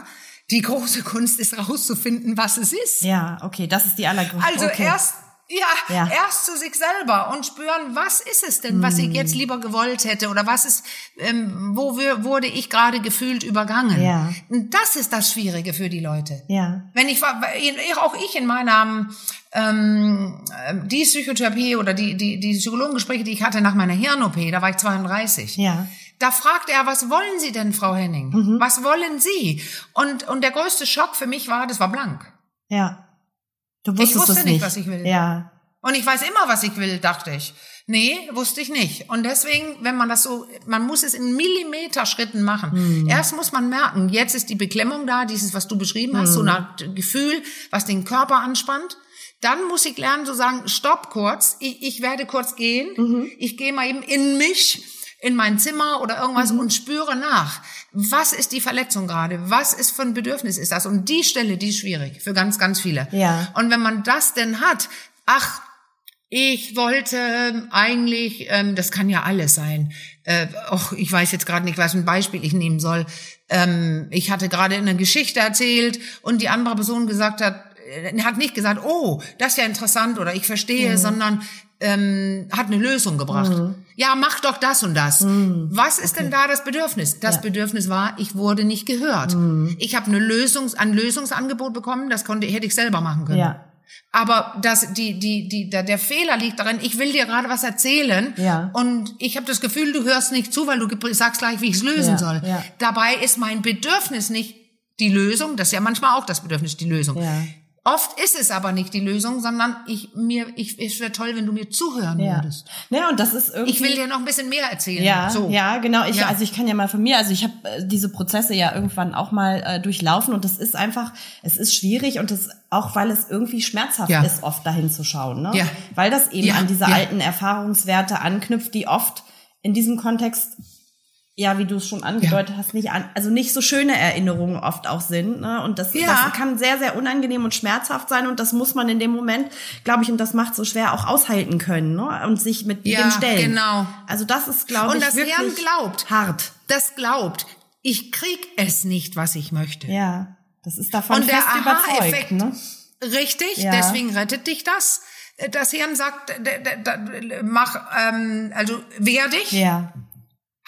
Die große Kunst ist rauszufinden, was es ist. Ja, okay, das ist die allergrößte. Also okay. erst ja, ja, erst zu sich selber und spüren, was ist es denn, was ich jetzt hm. lieber gewollt hätte oder was ist, ähm, wo wir, wurde ich gerade gefühlt übergangen. Ja. Das ist das Schwierige für die Leute. Ja. Wenn ich, auch ich in meiner ähm, die Psychotherapie oder die, die, die Psychologengespräche, die ich hatte nach meiner Hirn-OP, da war ich 32. Ja. Da fragt er, was wollen Sie denn, Frau Henning? Mhm. Was wollen Sie? Und, und der größte Schock für mich war, das war blank. Ja. Du wusstest ich wusste nicht, nicht, was ich will. Ja. Und ich weiß immer, was ich will, dachte ich. Nee, wusste ich nicht. Und deswegen, wenn man das so, man muss es in Millimeterschritten machen. Mhm. Erst muss man merken, jetzt ist die Beklemmung da, dieses, was du beschrieben hast, mhm. so ein Gefühl, was den Körper anspannt. Dann muss ich lernen zu sagen, stopp kurz, ich, ich werde kurz gehen, mhm. ich gehe mal eben in mich in mein Zimmer oder irgendwas mhm. und spüre nach. Was ist die Verletzung gerade? Was ist für ein Bedürfnis ist das? Und die Stelle, die ist schwierig für ganz, ganz viele. Ja. Und wenn man das denn hat, ach, ich wollte eigentlich, ähm, das kann ja alles sein. Äh, och, ich weiß jetzt gerade nicht, was ein Beispiel ich nehmen soll. Ähm, ich hatte gerade eine Geschichte erzählt und die andere Person gesagt hat, äh, hat nicht gesagt, oh, das ist ja interessant oder ich verstehe, mhm. sondern ähm, hat eine Lösung gebracht. Mhm. Ja, mach doch das und das. Mhm. Was ist okay. denn da das Bedürfnis? Das ja. Bedürfnis war, ich wurde nicht gehört. Mhm. Ich habe eine Lösungs ein Lösungsangebot bekommen, das konnte hätte ich selber machen können. Ja. Aber das, die, die, die, der, der Fehler liegt darin, ich will dir gerade was erzählen ja. und ich habe das Gefühl, du hörst nicht zu, weil du sagst gleich, wie ich es lösen ja, soll. Ja. Dabei ist mein Bedürfnis nicht die Lösung, das ist ja manchmal auch das Bedürfnis, die Lösung. Ja. Oft ist es aber nicht die Lösung, sondern ich mir ich es wäre toll, wenn du mir zuhören ja. würdest. Ja, und das ist irgendwie Ich will dir noch ein bisschen mehr erzählen. Ja, so. ja, genau. Ich ja. also ich kann ja mal von mir, also ich habe äh, diese Prozesse ja irgendwann auch mal äh, durchlaufen und das ist einfach, es ist schwierig und das auch weil es irgendwie schmerzhaft ja. ist, oft dahin zu schauen, ne? Ja. Weil das eben an diese alten Erfahrungswerte anknüpft, die oft in diesem Kontext ja, wie du es schon angedeutet ja. hast, nicht an, also nicht so schöne Erinnerungen oft auch sind. Ne? Und das, ja. das kann sehr, sehr unangenehm und schmerzhaft sein. Und das muss man in dem Moment, glaube ich, und das macht so schwer auch aushalten können ne? und sich mit ja, dem stellen. Genau. Also das ist, glaube ich, das wirklich Hirn glaubt, hart. Das glaubt, ich krieg es nicht, was ich möchte. Ja, das ist davon und fest der überzeugt. Ne? Richtig, ja. deswegen rettet dich das. Das Hirn sagt, mach, ähm, also wehr dich. Ja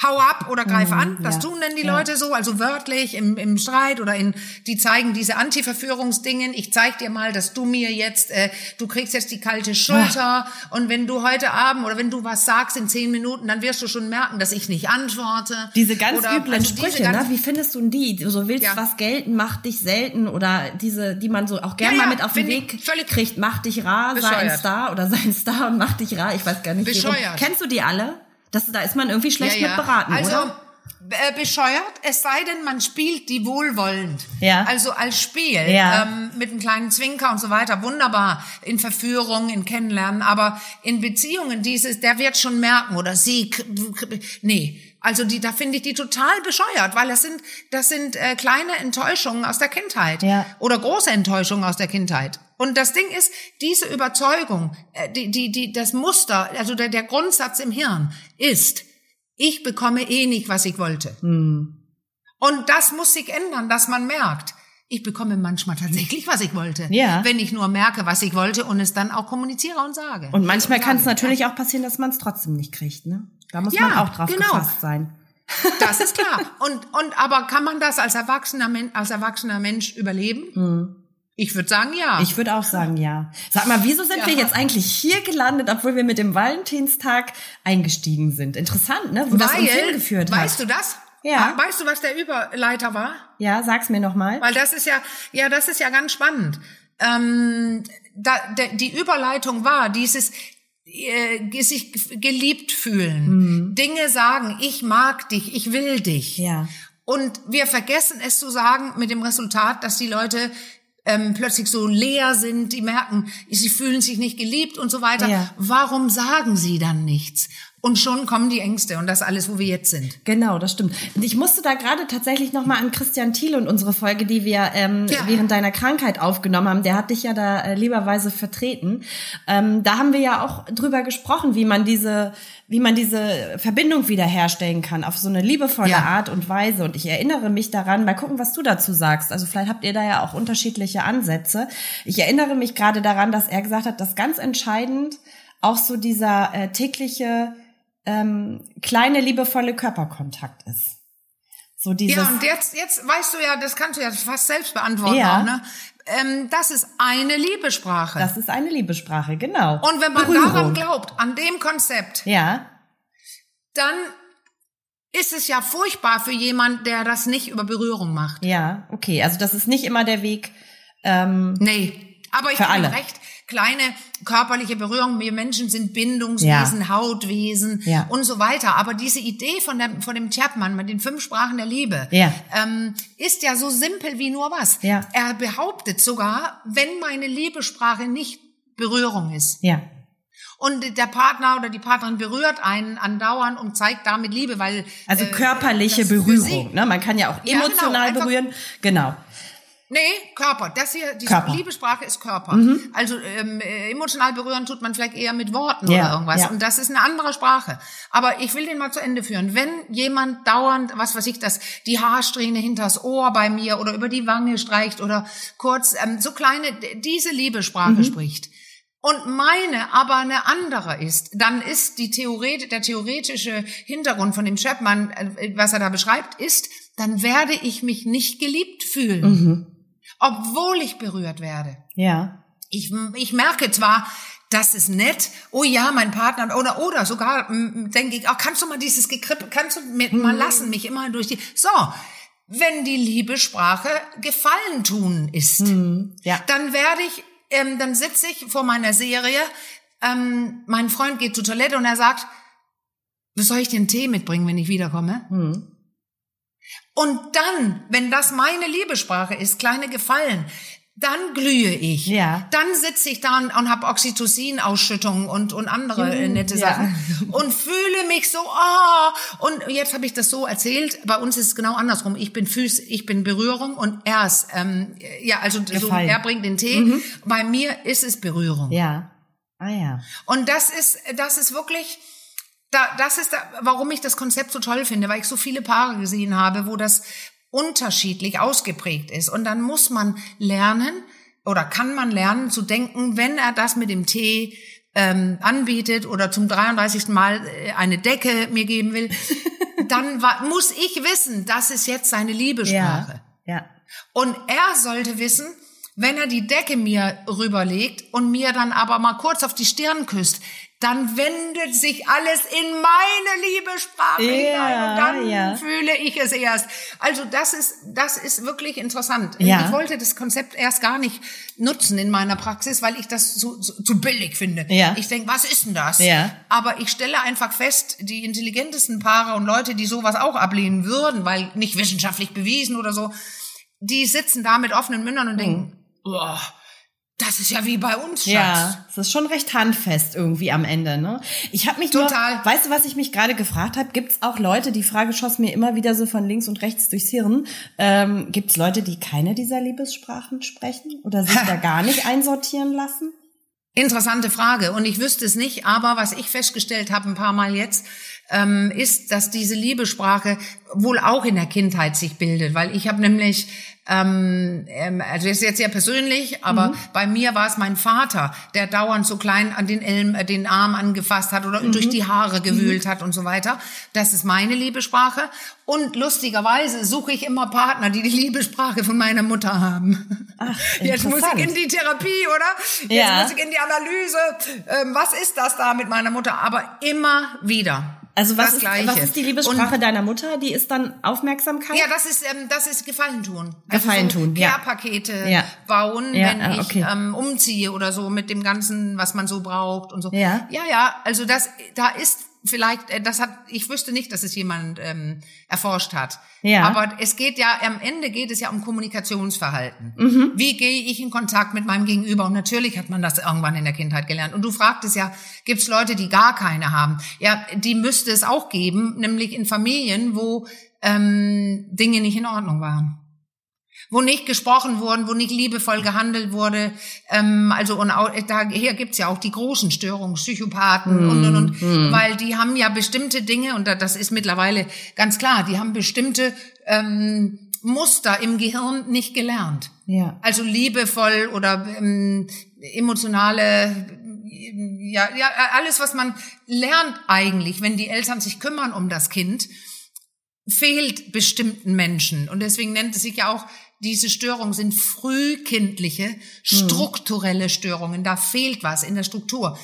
hau ab oder greif mhm, an. Das ja, tun denn die ja. Leute so, also wörtlich im, im Streit oder in, die zeigen diese Anti-Verführungsdingen. Ich zeig dir mal, dass du mir jetzt, äh, du kriegst jetzt die kalte Schulter ja. und wenn du heute Abend oder wenn du was sagst in zehn Minuten, dann wirst du schon merken, dass ich nicht antworte. Diese ganz oder, üblen also Sprüche, ganz, ne? wie findest du die? Du so willst was gelten, macht dich selten oder diese, die man so auch gerne mal mit auf den Weg kriegt, mach dich rar, sei ein Star oder sei ein Star und mach dich rar. Ich weiß gar nicht. Bescheuert. Kennst du die alle? Das, da ist man irgendwie schlecht ja, ja. mit beraten, also, oder? Äh, bescheuert, es sei denn, man spielt die wohlwollend. Ja. Also als Spiel, ja. ähm, mit einem kleinen Zwinker und so weiter, wunderbar. In Verführung, in Kennenlernen, aber in Beziehungen, dieses, der wird schon merken, oder sie, nee. Also die, da finde ich die total bescheuert, weil das sind, das sind äh, kleine Enttäuschungen aus der Kindheit ja. oder große Enttäuschungen aus der Kindheit. Und das Ding ist, diese Überzeugung, äh, die, die, die, das Muster, also der, der Grundsatz im Hirn ist, ich bekomme eh nicht, was ich wollte. Hm. Und das muss sich ändern, dass man merkt, ich bekomme manchmal tatsächlich, was ich wollte. Ja. Wenn ich nur merke, was ich wollte und es dann auch kommuniziere und sage. Und manchmal kann es natürlich auch passieren, dass man es trotzdem nicht kriegt, ne? Da muss ja, man auch drauf genau. gefasst sein. Das ist klar. Und, und, aber kann man das als erwachsener, als erwachsener Mensch überleben? Hm. Ich würde sagen, ja. Ich würde auch sagen, ja. Sag mal, wieso sind ja. wir jetzt eigentlich hier gelandet, obwohl wir mit dem Valentinstag eingestiegen sind? Interessant, ne? Wo Weil, das uns hingeführt hat. Weißt du das? Ja. Weißt du, was der Überleiter war? Ja, sag's mir nochmal. Weil das ist ja, ja, das ist ja ganz spannend. Ähm, da, de, die Überleitung war dieses äh, sich geliebt fühlen, mhm. Dinge sagen, ich mag dich, ich will dich. Ja. Und wir vergessen es zu sagen mit dem Resultat, dass die Leute ähm, plötzlich so leer sind, die merken, sie fühlen sich nicht geliebt und so weiter. Ja. Warum sagen sie dann nichts? Und schon kommen die Ängste und das alles, wo wir jetzt sind. Genau, das stimmt. Und ich musste da gerade tatsächlich nochmal an Christian Thiel und unsere Folge, die wir ähm, ja. während deiner Krankheit aufgenommen haben, der hat dich ja da äh, lieberweise vertreten. Ähm, da haben wir ja auch drüber gesprochen, wie man diese, wie man diese Verbindung wiederherstellen kann auf so eine liebevolle ja. Art und Weise. Und ich erinnere mich daran, mal gucken, was du dazu sagst. Also vielleicht habt ihr da ja auch unterschiedliche Ansätze. Ich erinnere mich gerade daran, dass er gesagt hat, dass ganz entscheidend auch so dieser äh, tägliche ähm, kleine liebevolle Körperkontakt ist. So dieses ja, und jetzt, jetzt weißt du ja, das kannst du ja fast selbst beantworten ja. auch, ne? Ähm, das ist eine Liebesprache. Das ist eine Liebesprache, genau. Und wenn man Berührung. daran glaubt, an dem Konzept, ja. dann ist es ja furchtbar für jemand, der das nicht über Berührung macht. Ja, okay. Also das ist nicht immer der Weg. Ähm, nee, aber ich habe recht kleine körperliche Berührung. Wir Menschen sind Bindungswesen, ja. Hautwesen ja. und so weiter. Aber diese Idee von, der, von dem Chapman mit den fünf Sprachen der Liebe ja. ähm, ist ja so simpel wie nur was. Ja. Er behauptet sogar, wenn meine Liebesprache nicht Berührung ist. Ja. Und der Partner oder die Partnerin berührt einen andauernd und zeigt damit Liebe, weil also äh, körperliche äh, Berührung. Ne? Man kann ja auch emotional ja, genau, berühren. Genau. Nee, Körper. Das hier, die Körper. Liebesprache ist Körper. Mhm. Also ähm, äh, emotional berühren tut man vielleicht eher mit Worten ja, oder irgendwas. Ja. Und das ist eine andere Sprache. Aber ich will den mal zu Ende führen. Wenn jemand dauernd, was weiß ich, das die Haarsträhne hinters Ohr bei mir oder über die Wange streicht oder kurz ähm, so kleine diese Liebesprache mhm. spricht, und meine aber eine andere ist, dann ist die Theoret der theoretische Hintergrund von dem Chapman, äh, was er da beschreibt, ist, dann werde ich mich nicht geliebt fühlen, mhm. Obwohl ich berührt werde. Ja. Ich, ich merke zwar, das ist nett. Oh ja, mein Partner oder oder sogar denke ich, oh, kannst du mal dieses Gekrippe, kannst du mir mhm. mal lassen mich immer durch die. So, wenn die Liebesprache Gefallen tun ist, mhm. ja. dann werde ich, ähm, dann sitze ich vor meiner Serie. Ähm, mein Freund geht zur Toilette und er sagt, soll ich den Tee mitbringen, wenn ich wiederkomme? Mhm. Und dann, wenn das meine Liebesprache ist, kleine Gefallen, dann glühe ich. Ja. Dann sitze ich da und, und habe Oxytocin-Ausschüttung und, und andere mhm, nette Sachen ja. und fühle mich so, oh, und jetzt habe ich das so erzählt, bei uns ist es genau andersrum. Ich bin Füß, ich bin Berührung und er ist, ähm, ja, also so, er bringt den Tee. Mhm. Bei mir ist es Berührung. Ja. Ah ja. Und das ist, das ist wirklich, da, das ist, da, warum ich das Konzept so toll finde, weil ich so viele Paare gesehen habe, wo das, unterschiedlich ausgeprägt ist. Und dann muss man lernen oder kann man lernen zu denken, wenn er das mit dem Tee ähm, anbietet oder zum 33. Mal äh, eine Decke mir geben will, dann muss ich wissen, das ist jetzt seine Liebesprache. Ja, ja. Und er sollte wissen, wenn er die Decke mir rüberlegt und mir dann aber mal kurz auf die Stirn küsst, dann wendet sich alles in meine Liebesprache ja, hinein und dann ja. fühle ich es erst. Also das ist, das ist wirklich interessant. Ja. Ich wollte das Konzept erst gar nicht nutzen in meiner Praxis, weil ich das zu, zu, zu billig finde. Ja. Ich denke, was ist denn das? Ja. Aber ich stelle einfach fest, die intelligentesten Paare und Leute, die sowas auch ablehnen würden, weil nicht wissenschaftlich bewiesen oder so, die sitzen da mit offenen Mündern und denken, mhm. Oh, das ist ja wie bei uns, Schatz. Ja, es ist schon recht handfest irgendwie am Ende, ne? Ich habe mich Total. Nur, weißt du, was ich mich gerade gefragt habe? Gibt es auch Leute, die Frage schoss mir immer wieder so von links und rechts durchs Hirn, ähm, gibt es Leute, die keine dieser Liebessprachen sprechen oder sich da gar nicht einsortieren lassen? Interessante Frage und ich wüsste es nicht, aber was ich festgestellt habe ein paar Mal jetzt, ähm, ist, dass diese Liebessprache wohl auch in der Kindheit sich bildet, weil ich habe nämlich ähm, ähm, also das ist jetzt sehr persönlich, aber mhm. bei mir war es mein Vater, der dauernd so klein an den Elm, äh, den Arm angefasst hat oder mhm. durch die Haare gewühlt mhm. hat und so weiter. Das ist meine Liebesprache. Und lustigerweise suche ich immer Partner, die die Liebesprache von meiner Mutter haben. Ach, Jetzt muss ich in die Therapie, oder? Jetzt ja. muss ich in die Analyse. Ähm, was ist das da mit meiner Mutter? Aber immer wieder. Also was ist, was ist die Liebessprache und, deiner Mutter? Die ist dann Aufmerksamkeit? Ja, das ist ähm, das ist Gefallen tun. Also Gefallen tun, so ja. Care-Pakete ja. bauen, ja, wenn ah, okay. ich ähm, umziehe oder so mit dem ganzen, was man so braucht und so. Ja, ja, ja. Also das, da ist vielleicht, äh, das hat, ich wüsste nicht, dass es jemand ähm, erforscht hat. Ja. Aber es geht ja, am Ende geht es ja um Kommunikationsverhalten. Mhm. Wie gehe ich in Kontakt mit meinem Gegenüber? Und natürlich hat man das irgendwann in der Kindheit gelernt. Und du fragtest ja, gibt es Leute, die gar keine haben? Ja, die müsste es auch geben, nämlich in Familien, wo ähm, Dinge nicht in Ordnung waren wo nicht gesprochen wurden, wo nicht liebevoll gehandelt wurde. Ähm, also und auch, daher gibt's ja auch die großen Störungen, Psychopathen mm, und und und, mm. weil die haben ja bestimmte Dinge und das ist mittlerweile ganz klar, die haben bestimmte ähm, Muster im Gehirn nicht gelernt. Ja. Also liebevoll oder ähm, emotionale ja, ja, alles, was man lernt eigentlich, wenn die Eltern sich kümmern um das Kind, fehlt bestimmten Menschen. Und deswegen nennt es sich ja auch diese Störungen sind frühkindliche, strukturelle Störungen. Da fehlt was in der Struktur.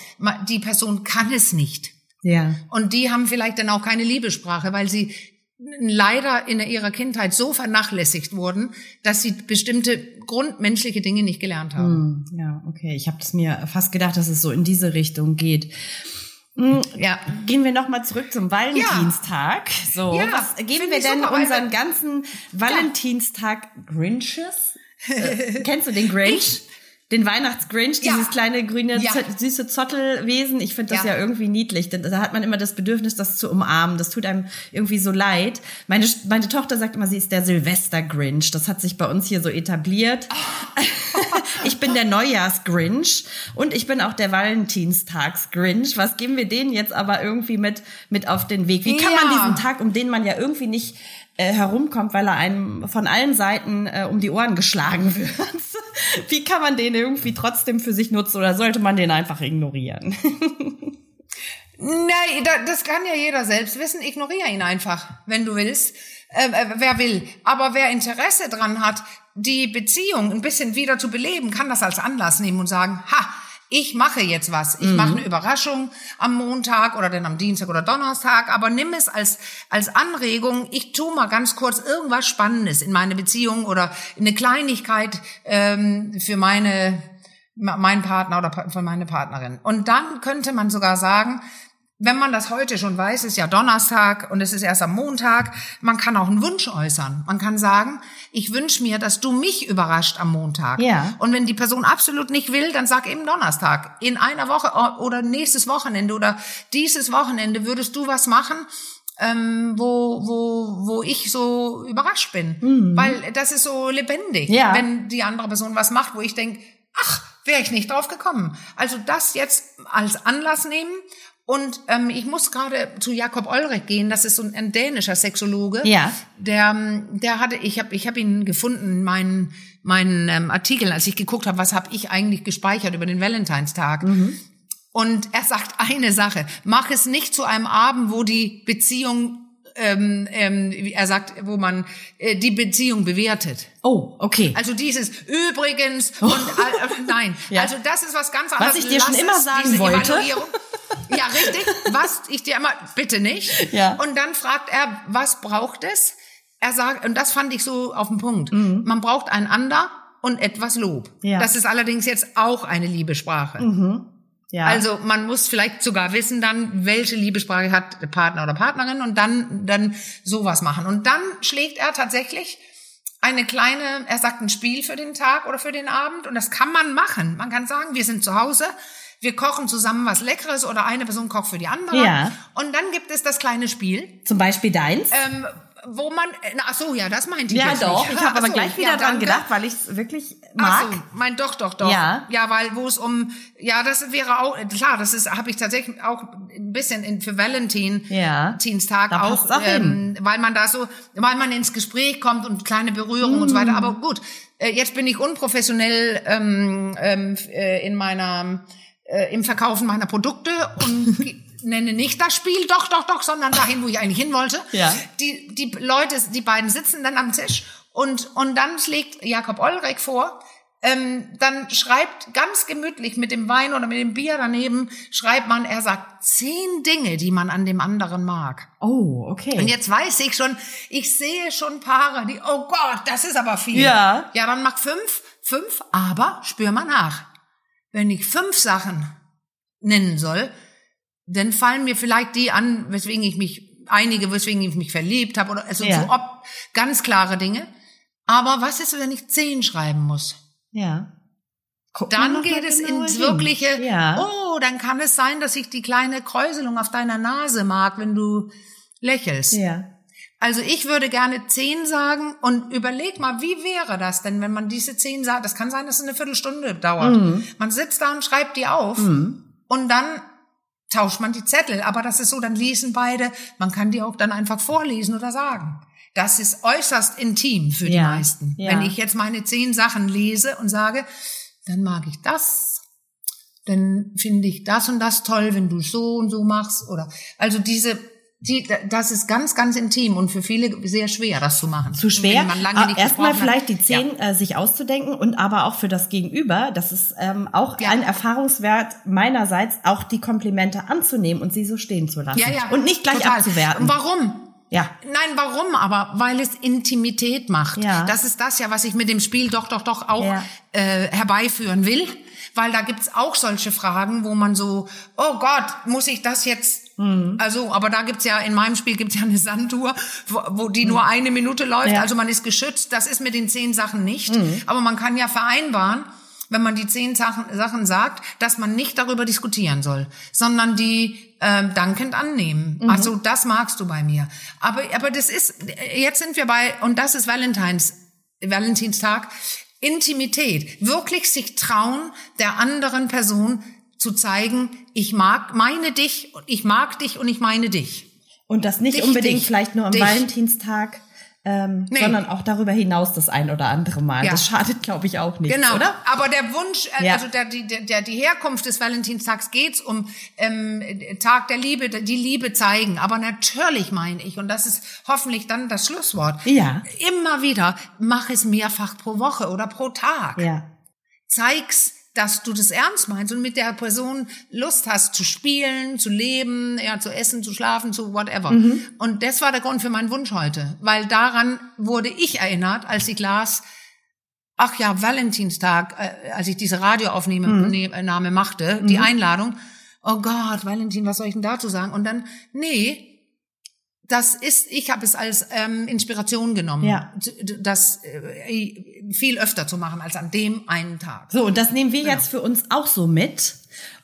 Die Person kann es nicht. Ja. Und die haben vielleicht dann auch keine Liebessprache, weil sie leider in ihrer Kindheit so vernachlässigt wurden, dass sie bestimmte grundmenschliche Dinge nicht gelernt haben. Hm, ja, okay. Ich habe es mir fast gedacht, dass es so in diese Richtung geht. Hm, ja, gehen wir nochmal zurück zum Valentinstag. Ja. So, ja, was geben wir denn super, unseren ganzen Valentinstag Grinches? Äh, kennst du den Grinch? Ich, den Weihnachtsgrinch, ja. dieses kleine grüne ja. süße Zottelwesen. Ich finde das ja. ja. irgendwie niedlich. Denn da hat man immer das Bedürfnis, das zu umarmen. Das tut einem irgendwie so leid. Meine meine Tochter sagt immer, sie ist der Silvester-Grinch. Das hat sich bei uns hier so etabliert. Oh. ich bin der Neujahrs-Grinch und ich bin auch der Valentinstags-Grinch. Was geben wir denen jetzt aber irgendwie mit mit auf den Weg? Wie kann man diesen Tag, um den man ja irgendwie nicht äh, herumkommt, weil er einem von allen Seiten äh, um die Ohren geschlagen wird? Wie kann man den irgendwie trotzdem für sich nutzen oder sollte man den einfach ignorieren? Nein, das kann ja jeder selbst wissen. Ignoriere ihn einfach, wenn du willst. Äh, äh, wer will. Aber wer Interesse dran hat, die Beziehung ein bisschen wieder zu beleben, kann das als Anlass nehmen und sagen, ha, ich mache jetzt was. Ich mhm. mache eine Überraschung am Montag oder dann am Dienstag oder Donnerstag, aber nimm es als, als Anregung. Ich tu mal ganz kurz irgendwas Spannendes in meine Beziehung oder eine Kleinigkeit ähm, für meine mein Partner oder für meine Partnerin. Und dann könnte man sogar sagen, wenn man das heute schon weiß, ist ja Donnerstag und es ist erst am Montag, man kann auch einen Wunsch äußern. Man kann sagen, ich wünsche mir, dass du mich überrascht am Montag. Ja. Und wenn die Person absolut nicht will, dann sag eben Donnerstag. In einer Woche oder nächstes Wochenende oder dieses Wochenende würdest du was machen, ähm, wo, wo, wo ich so überrascht bin. Mhm. Weil das ist so lebendig, ja. wenn die andere Person was macht, wo ich denke, ach, wäre ich nicht drauf gekommen. Also das jetzt als Anlass nehmen und ähm, ich muss gerade zu Jakob Olrich gehen, das ist so ein, ein dänischer Sexologe. Ja. Der, ähm, der hatte, ich habe ich hab ihn gefunden, meinen meinen ähm, Artikel, als ich geguckt habe, was habe ich eigentlich gespeichert über den Valentinstag. Mhm. Und er sagt eine Sache, mach es nicht zu einem Abend, wo die Beziehung ähm, ähm, er sagt, wo man äh, die Beziehung bewertet. Oh, okay. Also dieses übrigens und äh, nein, ja. also das ist was ganz anderes. Was ich dir Lass schon immer sagen wollte. Ja, richtig. Was ich dir immer bitte nicht. Ja. Und dann fragt er, was braucht es? Er sagt und das fand ich so auf den Punkt. Mhm. Man braucht einander und etwas Lob. Ja. Das ist allerdings jetzt auch eine Liebesprache. Mhm. Ja. Also man muss vielleicht sogar wissen dann, welche Liebesprache hat der Partner oder Partnerin und dann, dann sowas machen. Und dann schlägt er tatsächlich eine kleine, er sagt ein Spiel für den Tag oder für den Abend und das kann man machen. Man kann sagen, wir sind zu Hause, wir kochen zusammen was Leckeres oder eine Person kocht für die andere. Ja. Und dann gibt es das kleine Spiel. Zum Beispiel deins? Ähm, wo man, ach so, ja, das meinte ich Ja, doch. Nicht. Ich habe aber so, gleich wieder ja, dran gedacht, weil ich es wirklich mag. Ach so, mein doch, doch, doch. Ja. Ja, weil wo es um, ja, das wäre auch, klar, das ist, habe ich tatsächlich auch ein bisschen in, für Valentin, ja. Dienstag auch, auch ähm, weil man da so, weil man ins Gespräch kommt und kleine Berührungen mm. und so weiter. Aber gut, äh, jetzt bin ich unprofessionell ähm, ähm, äh, in meiner, äh, im Verkaufen meiner Produkte und nenne nicht das Spiel, doch, doch, doch, sondern dahin, wo ich eigentlich hin wollte. Ja. Die, die Leute, die beiden sitzen dann am Tisch und, und dann schlägt Jakob Olrek vor, ähm, dann schreibt ganz gemütlich mit dem Wein oder mit dem Bier daneben, schreibt man, er sagt zehn Dinge, die man an dem anderen mag. Oh, okay. Und jetzt weiß ich schon, ich sehe schon Paare, die, oh Gott, das ist aber viel. Ja. Ja, dann mach fünf, fünf, aber spür mal nach. Wenn ich fünf Sachen nennen soll, dann fallen mir vielleicht die an, weswegen ich mich, einige, weswegen ich mich verliebt habe, oder also ja. so ob, ganz klare Dinge. Aber was ist, wenn ich zehn schreiben muss? Ja. Guck dann geht es genau ins hin. wirkliche, ja. oh, dann kann es sein, dass ich die kleine Kräuselung auf deiner Nase mag, wenn du lächelst. Ja. Also ich würde gerne zehn sagen und überleg mal, wie wäre das denn, wenn man diese zehn sagt? Das kann sein, dass es eine Viertelstunde dauert. Mhm. Man sitzt da und schreibt die auf mhm. und dann tauscht man die Zettel. Aber das ist so, dann lesen beide. Man kann die auch dann einfach vorlesen oder sagen. Das ist äußerst intim für die ja, meisten. Ja. Wenn ich jetzt meine zehn Sachen lese und sage, dann mag ich das, dann finde ich das und das toll, wenn du so und so machst oder also diese die, das ist ganz, ganz intim und für viele sehr schwer, das zu machen. Zu schwer. Ah, erstmal vielleicht die zehn ja. äh, sich auszudenken und aber auch für das Gegenüber. Das ist ähm, auch ja. ein Erfahrungswert meinerseits, auch die Komplimente anzunehmen und sie so stehen zu lassen. Ja, ja. Und nicht gleich Total. abzuwerten. Warum? Ja. Nein, warum? Aber weil es Intimität macht. Ja. Das ist das ja, was ich mit dem Spiel doch, doch, doch auch ja. äh, herbeiführen will. Weil da gibt's auch solche Fragen, wo man so, oh Gott, muss ich das jetzt Mhm. Also, aber da gibt's ja, in meinem Spiel gibt's ja eine Sandtour, wo, wo die mhm. nur eine Minute läuft. Ja. Also man ist geschützt. Das ist mit den zehn Sachen nicht. Mhm. Aber man kann ja vereinbaren, wenn man die zehn Sachen, Sachen sagt, dass man nicht darüber diskutieren soll, sondern die äh, dankend annehmen. Mhm. Also das magst du bei mir. Aber, aber das ist, jetzt sind wir bei, und das ist Valentins, Valentinstag, Intimität. Wirklich sich trauen, der anderen Person zu zeigen, ich mag, meine dich, ich mag dich und ich meine dich. Und das nicht dich, unbedingt dich, vielleicht nur am dich. Valentinstag ähm, nee. sondern auch darüber hinaus das ein oder andere Mal. Ja. Das schadet, glaube ich, auch nicht. Genau. Oder? Aber der Wunsch, äh, ja. also der, die, der, die Herkunft des Valentinstags geht's um ähm, Tag der Liebe, die Liebe zeigen. Aber natürlich meine ich, und das ist hoffentlich dann das Schlusswort. Ja. Immer wieder, mach es mehrfach pro Woche oder pro Tag. Ja. Zeig's dass du das ernst meinst und mit der Person Lust hast zu spielen, zu leben, ja, zu essen, zu schlafen, zu whatever. Mhm. Und das war der Grund für meinen Wunsch heute, weil daran wurde ich erinnert, als ich las, ach ja, Valentinstag, äh, als ich diese Radioaufnahme mhm. machte, die mhm. Einladung, oh Gott, Valentin, was soll ich denn dazu sagen? Und dann, nee, das ist, ich habe es als ähm, Inspiration genommen, ja. das äh, viel öfter zu machen als an dem einen Tag. So, und das nehmen wir genau. jetzt für uns auch so mit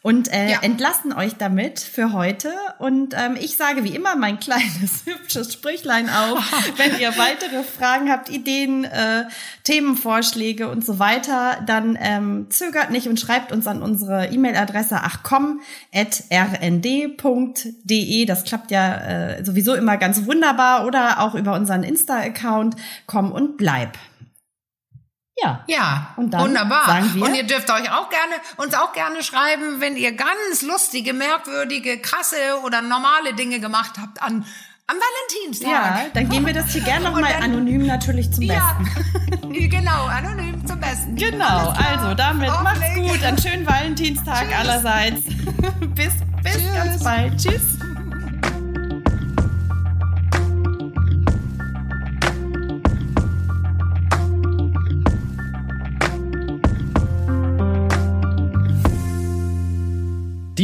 und äh, ja. entlassen euch damit für heute. Und ähm, ich sage wie immer mein kleines hübsches Sprüchlein auf. Wenn ihr weitere Fragen habt, Ideen, äh, Themenvorschläge und so weiter, dann ähm, zögert nicht und schreibt uns an unsere E-Mail-Adresse achcom.rnd.de. Das klappt ja äh, sowieso immer ganz wunderbar oder auch über unseren Insta-Account komm und bleib. Ja. Ja. Und dann wunderbar. Sagen wir, und ihr dürft euch auch gerne, uns auch gerne schreiben, wenn ihr ganz lustige, merkwürdige, krasse oder normale Dinge gemacht habt an am Valentinstag. Ja, dann geben wir das hier gerne nochmal anonym natürlich zum Besten. Ja, genau, anonym zum Besten. Genau, also damit macht's gut. Einen schönen Valentinstag Tschüss. allerseits. bis bis ganz bald. Tschüss.